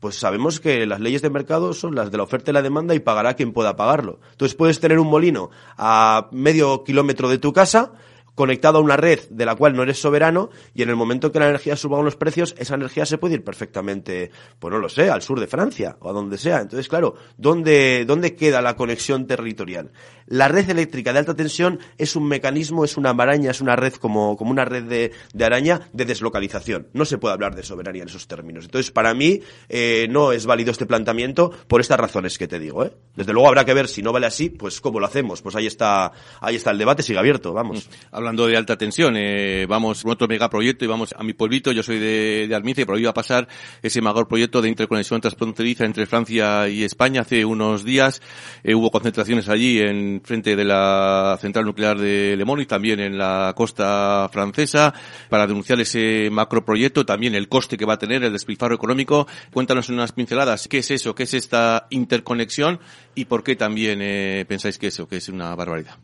Pues sabemos que las leyes de mercado son las de la oferta y la demanda y pagará quien pueda pagarlo. Entonces puedes tener un molino a medio kilómetro de tu casa conectado a una red de la cual no eres soberano y en el momento que la energía suba los precios, esa energía se puede ir perfectamente, pues no lo sé, al sur de Francia o a donde sea. Entonces, claro, ¿dónde, dónde queda la conexión territorial? La red eléctrica de alta tensión es un mecanismo, es una maraña, es una red como, como una red de, de araña de deslocalización. No se puede hablar de soberanía en esos términos. Entonces, para mí, eh, no es válido este planteamiento por estas razones que te digo. ¿eh? Desde luego habrá que ver si no vale así, pues cómo lo hacemos. Pues ahí está, ahí está el debate, sigue abierto, vamos. Mm hablando de alta tensión, eh, vamos a otro megaproyecto y vamos a mi pueblito, yo soy de, de Armice, pero iba a pasar ese mayor proyecto de interconexión transfronteriza entre Francia y España hace unos días. Eh, hubo concentraciones allí en frente de la central nuclear de Lemón y también en la costa francesa para denunciar ese macroproyecto, también el coste que va a tener, el despilfarro económico. Cuéntanos unas pinceladas qué es eso, qué es esta interconexión y por qué también eh, pensáis que eso, que es una barbaridad.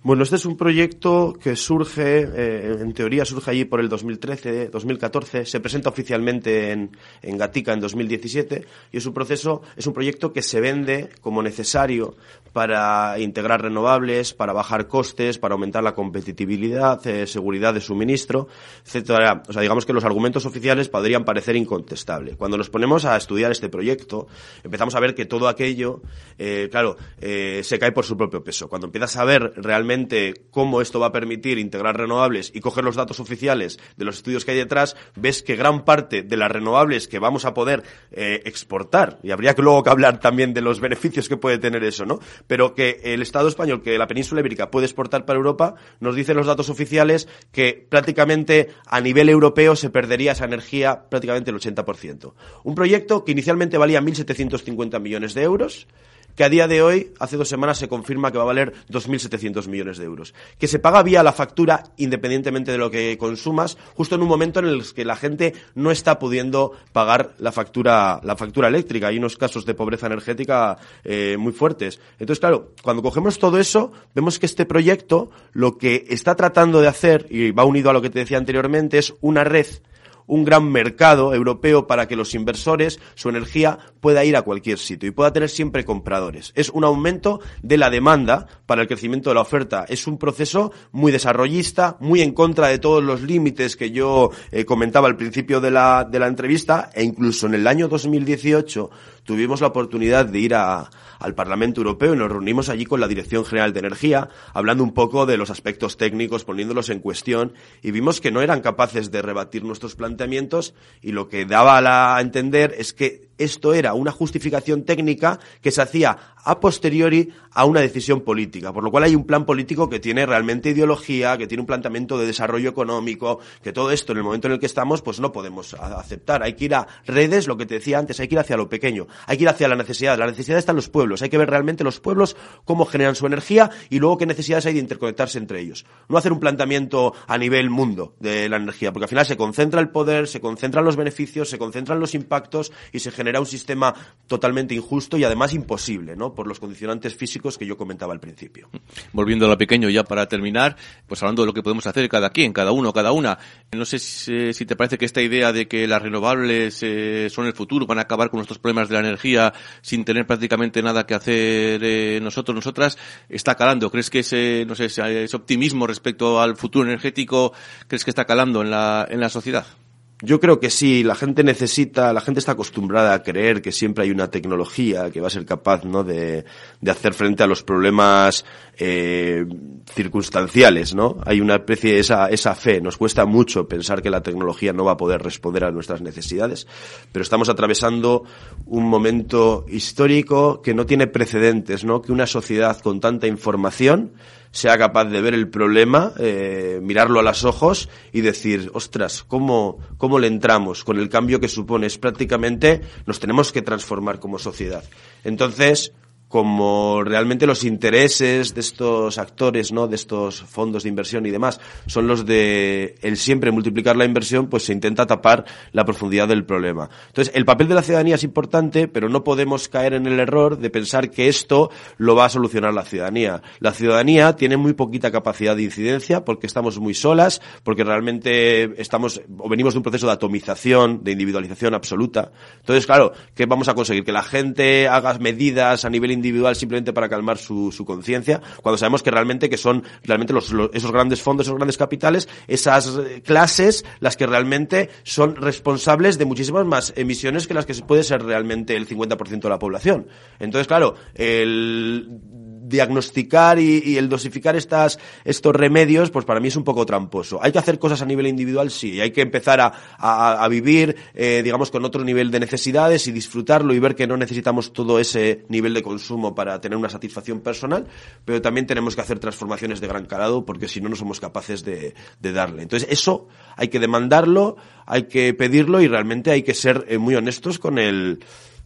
Bueno, este es un proyecto que surge, eh, en teoría surge allí por el 2013, 2014, se presenta oficialmente en, en Gatica en 2017 y es un proceso, es un proyecto que se vende como necesario para integrar renovables, para bajar costes, para aumentar la competitividad, eh, seguridad de suministro, etcétera. O sea, digamos que los argumentos oficiales podrían parecer incontestables. Cuando nos ponemos a estudiar este proyecto, empezamos a ver que todo aquello, eh, claro, eh, se cae por su propio peso. Cuando empiezas a ver realmente cómo esto va a permitir integrar renovables y coger los datos oficiales de los estudios que hay detrás, ves que gran parte de las renovables que vamos a poder eh, exportar, y habría que luego que hablar también de los beneficios que puede tener eso, ¿no? Pero que el Estado español, que la península ibérica puede exportar para Europa, nos dicen los datos oficiales que prácticamente a nivel europeo se perdería esa energía prácticamente el 80%. Un proyecto que inicialmente valía 1.750 millones de euros, que a día de hoy, hace dos semanas, se confirma que va a valer 2.700 millones de euros. Que se paga vía la factura, independientemente de lo que consumas, justo en un momento en el que la gente no está pudiendo pagar la factura, la factura eléctrica. Hay unos casos de pobreza energética eh, muy fuertes. Entonces, claro, cuando cogemos todo eso, vemos que este proyecto lo que está tratando de hacer, y va unido a lo que te decía anteriormente, es una red un gran mercado europeo para que los inversores, su energía, pueda ir a cualquier sitio y pueda tener siempre compradores. Es un aumento de la demanda para el crecimiento de la oferta. Es un proceso muy desarrollista, muy en contra de todos los límites que yo eh, comentaba al principio de la, de la entrevista e incluso en el año 2018 tuvimos la oportunidad de ir a, al Parlamento Europeo y nos reunimos allí con la Dirección General de Energía, hablando un poco de los aspectos técnicos, poniéndolos en cuestión, y vimos que no eran capaces de rebatir nuestros planteamientos y lo que daba a entender es que esto era una justificación técnica que se hacía a posteriori a una decisión política, por lo cual hay un plan político que tiene realmente ideología, que tiene un planteamiento de desarrollo económico, que todo esto en el momento en el que estamos pues no podemos aceptar. Hay que ir a redes, lo que te decía antes, hay que ir hacia lo pequeño, hay que ir hacia la necesidad. La necesidad está en los pueblos, hay que ver realmente los pueblos cómo generan su energía y luego qué necesidades hay de interconectarse entre ellos. No hacer un planteamiento a nivel mundo de la energía, porque al final se concentra el poder, se concentran los beneficios, se concentran los impactos y se genera un sistema totalmente injusto y además imposible, ¿no? Por los condicionantes físicos que yo comentaba al principio. Volviendo a lo pequeño ya para terminar, pues hablando de lo que podemos hacer cada quien, cada uno, cada una. No sé si, te parece que esta idea de que las renovables eh, son el futuro, van a acabar con nuestros problemas de la energía sin tener prácticamente nada que hacer eh, nosotros, nosotras, está calando. ¿Crees que ese, no sé, ese optimismo respecto al futuro energético, crees que está calando en la, en la sociedad? Yo creo que sí, la gente necesita, la gente está acostumbrada a creer que siempre hay una tecnología que va a ser capaz, ¿no? De, de hacer frente a los problemas eh, circunstanciales, ¿no? Hay una especie de esa, esa fe. Nos cuesta mucho pensar que la tecnología no va a poder responder a nuestras necesidades, pero estamos atravesando un momento histórico que no tiene precedentes, ¿no? Que una sociedad con tanta información sea capaz de ver el problema, eh, mirarlo a los ojos y decir, ostras, ¿cómo, ¿cómo le entramos con el cambio que supone? Es prácticamente nos tenemos que transformar como sociedad. Entonces, como realmente los intereses de estos actores, ¿no? De estos fondos de inversión y demás, son los de el siempre multiplicar la inversión, pues se intenta tapar la profundidad del problema. Entonces, el papel de la ciudadanía es importante, pero no podemos caer en el error de pensar que esto lo va a solucionar la ciudadanía. La ciudadanía tiene muy poquita capacidad de incidencia porque estamos muy solas, porque realmente estamos o venimos de un proceso de atomización, de individualización absoluta. Entonces, claro, ¿qué vamos a conseguir? Que la gente haga medidas a nivel individual simplemente para calmar su, su conciencia, cuando sabemos que realmente que son realmente los, esos grandes fondos, esos grandes capitales, esas eh, clases las que realmente son responsables de muchísimas más emisiones que las que puede ser realmente el 50% de la población. Entonces, claro, el diagnosticar y, el dosificar estas, estos remedios, pues para mí es un poco tramposo. Hay que hacer cosas a nivel individual, sí, y hay que empezar a, a, a vivir, eh, digamos, con otro nivel de necesidades y disfrutarlo y ver que no necesitamos todo ese nivel de consumo para tener una satisfacción personal, pero también tenemos que hacer transformaciones de gran calado porque si no, no somos capaces de, de darle. Entonces, eso hay que demandarlo, hay que pedirlo y realmente hay que ser eh, muy honestos con el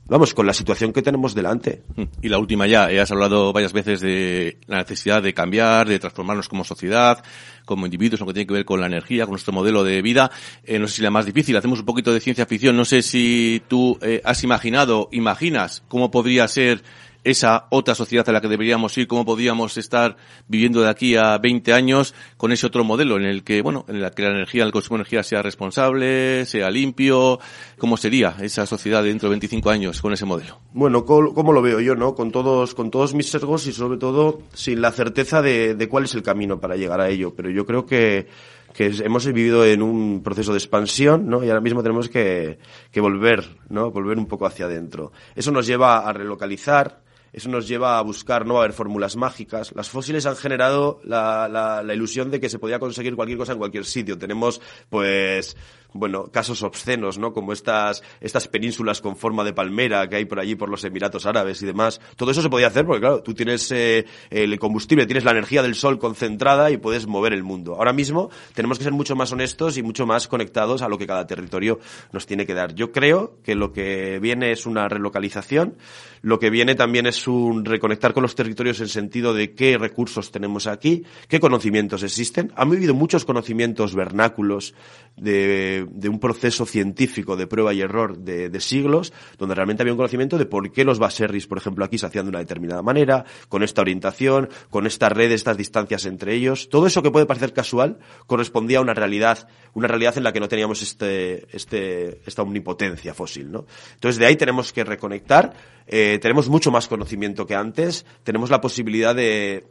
vamos, con la situación que tenemos delante. Y la última ya, eh, has hablado varias veces de la necesidad de cambiar, de transformarnos como sociedad, como individuos, lo que tiene que ver con la energía, con nuestro modelo de vida. Eh, no sé si la más difícil, hacemos un poquito de ciencia ficción, no sé si tú eh, has imaginado, imaginas cómo podría ser esa otra sociedad a la que deberíamos ir, cómo podríamos estar viviendo de aquí a 20 años con ese otro modelo en el que, bueno, en el que la energía, el consumo de energía sea responsable, sea limpio, cómo sería esa sociedad dentro de 25 años con ese modelo. Bueno, ¿cómo lo veo yo, no? Con todos, con todos mis sesgos y sobre todo sin la certeza de, de cuál es el camino para llegar a ello. Pero yo creo que, que hemos vivido en un proceso de expansión, ¿no? Y ahora mismo tenemos que, que volver, ¿no? Volver un poco hacia adentro. Eso nos lleva a relocalizar, eso nos lleva a buscar, no a haber fórmulas mágicas. Las fósiles han generado la, la, la ilusión de que se podía conseguir cualquier cosa en cualquier sitio. Tenemos, pues, bueno, casos obscenos, ¿no? Como estas, estas penínsulas con forma de palmera que hay por allí por los Emiratos Árabes y demás. Todo eso se podía hacer porque, claro, tú tienes eh, el combustible, tienes la energía del sol concentrada y puedes mover el mundo. Ahora mismo tenemos que ser mucho más honestos y mucho más conectados a lo que cada territorio nos tiene que dar. Yo creo que lo que viene es una relocalización, lo que viene también es un reconectar con los territorios en sentido de qué recursos tenemos aquí, qué conocimientos existen. Han vivido muchos conocimientos vernáculos de de, un proceso científico de prueba y error de, de, siglos, donde realmente había un conocimiento de por qué los baserris, por ejemplo, aquí se hacían de una determinada manera, con esta orientación, con esta red, estas distancias entre ellos. Todo eso que puede parecer casual correspondía a una realidad, una realidad en la que no teníamos este, este, esta omnipotencia fósil, ¿no? Entonces de ahí tenemos que reconectar, eh, tenemos mucho más conocimiento que antes, tenemos la posibilidad de,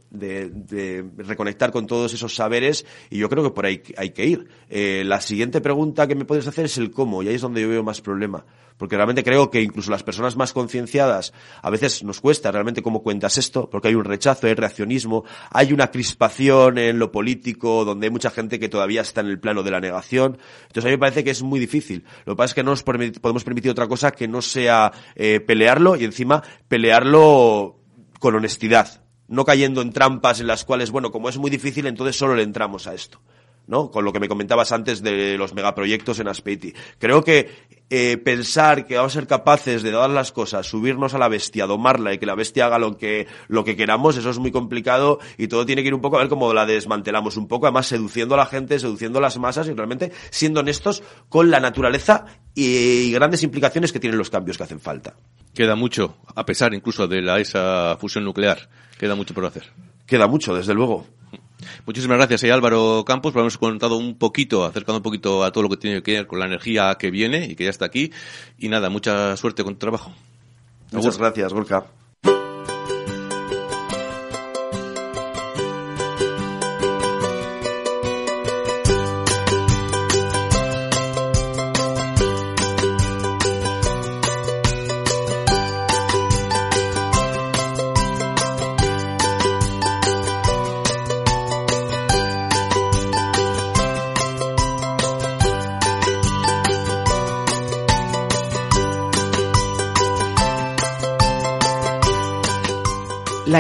reconectar con todos esos saberes y yo creo que por ahí hay que ir. Eh, la siguiente pregunta que me puedes hacer es el cómo, y ahí es donde yo veo más problema. Porque realmente creo que incluso las personas más concienciadas a veces nos cuesta realmente cómo cuentas esto, porque hay un rechazo, hay reaccionismo, hay una crispación en lo político, donde hay mucha gente que todavía está en el plano de la negación. Entonces a mí me parece que es muy difícil. Lo que pasa es que no nos podemos permitir otra cosa que no sea eh, pelearlo y encima pelearlo con honestidad, no cayendo en trampas en las cuales, bueno, como es muy difícil, entonces solo le entramos a esto. ¿No? Con lo que me comentabas antes de los megaproyectos en Aspeiti. Creo que eh, pensar que vamos a ser capaces de dar las cosas, subirnos a la bestia, domarla y que la bestia haga lo que, lo que queramos, eso es muy complicado y todo tiene que ir un poco a ver cómo la desmantelamos un poco, además seduciendo a la gente, seduciendo a las masas y realmente siendo honestos con la naturaleza y, y grandes implicaciones que tienen los cambios que hacen falta. Queda mucho, a pesar incluso de la, esa fusión nuclear, queda mucho por hacer. Queda mucho, desde luego. Muchísimas gracias, eh, Álvaro Campos, por habernos contado un poquito, acercando un poquito a todo lo que tiene que ver con la energía que viene y que ya está aquí. Y nada, mucha suerte con tu trabajo. Muchas gracias, Gorka.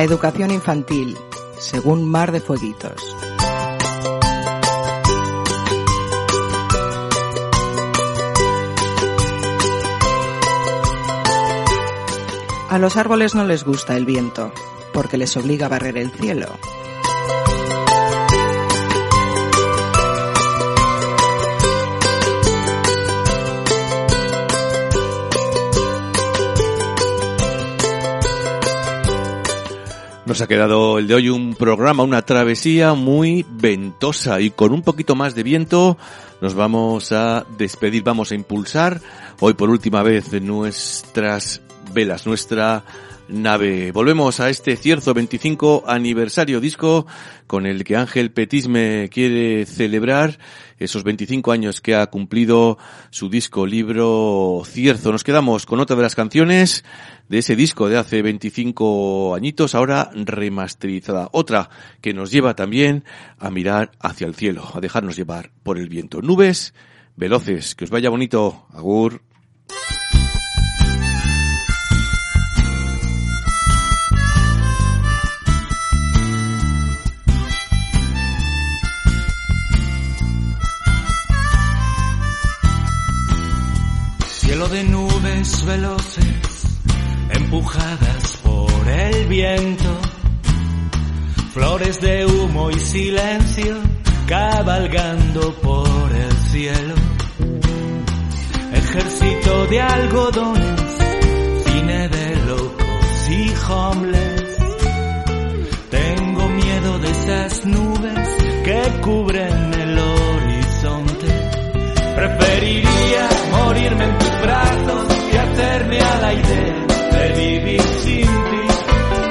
La educación infantil, según Mar de Fueguitos. A los árboles no les gusta el viento, porque les obliga a barrer el cielo. Nos ha quedado el de hoy un programa, una travesía muy ventosa y con un poquito más de viento nos vamos a despedir, vamos a impulsar hoy por última vez nuestras velas, nuestra nave. Volvemos a este cierzo 25 aniversario disco con el que Ángel Petisme quiere celebrar esos 25 años que ha cumplido su disco libro Cierzo. Nos quedamos con otra de las canciones de ese disco de hace 25 añitos, ahora remasterizada. Otra que nos lleva también a mirar hacia el cielo, a dejarnos llevar por el viento. Nubes veloces, que os vaya bonito. Agur. Cielo de nubes veloces, empujadas por el viento. Flores de humo y silencio, cabalgando por el cielo. Ejército de algodones, cine de locos y homeless. Tengo miedo de esas nubes que cubren el horizonte. Preferiría hacerme a la idea de vivir sin ti.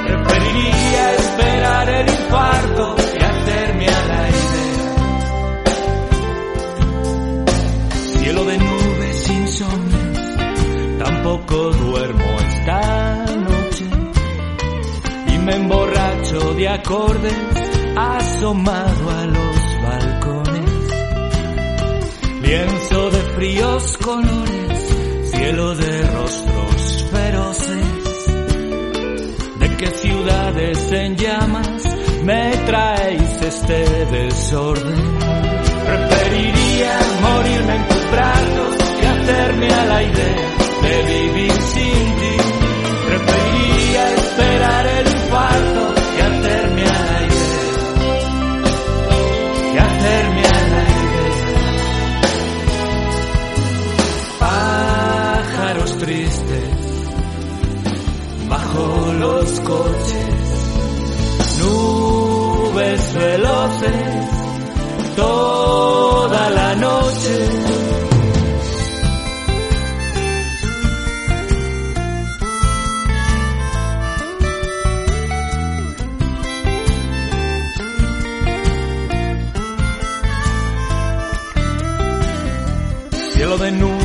Preferiría esperar el infarto que hacerme a la idea. Cielo de nubes insomnes, tampoco duermo esta noche. Y me emborracho de acordes asomado a los balcones lienzo de fríos colores, cielo de rostros ¿De qué ciudades en llamas me traéis este desorden? Preferiría morirme en tus brazos que hacerme a la idea de vivir sin ti. Preferiría esperar el infarto los coches, nubes veloces toda la noche.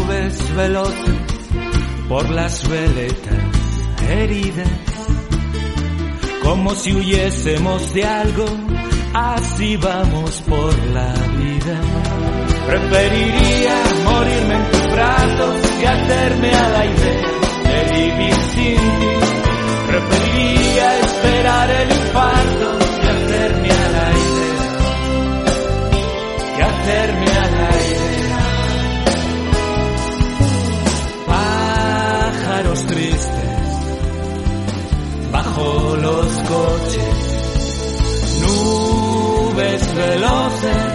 subes veloces por las veletas heridas, como si huyésemos de algo, así vamos por la vida. Preferiría morirme en tus brazos que hacerme a la idea de vivir sin. Preferiría esperar el infarto que hacerme a la idea que hacerme veloces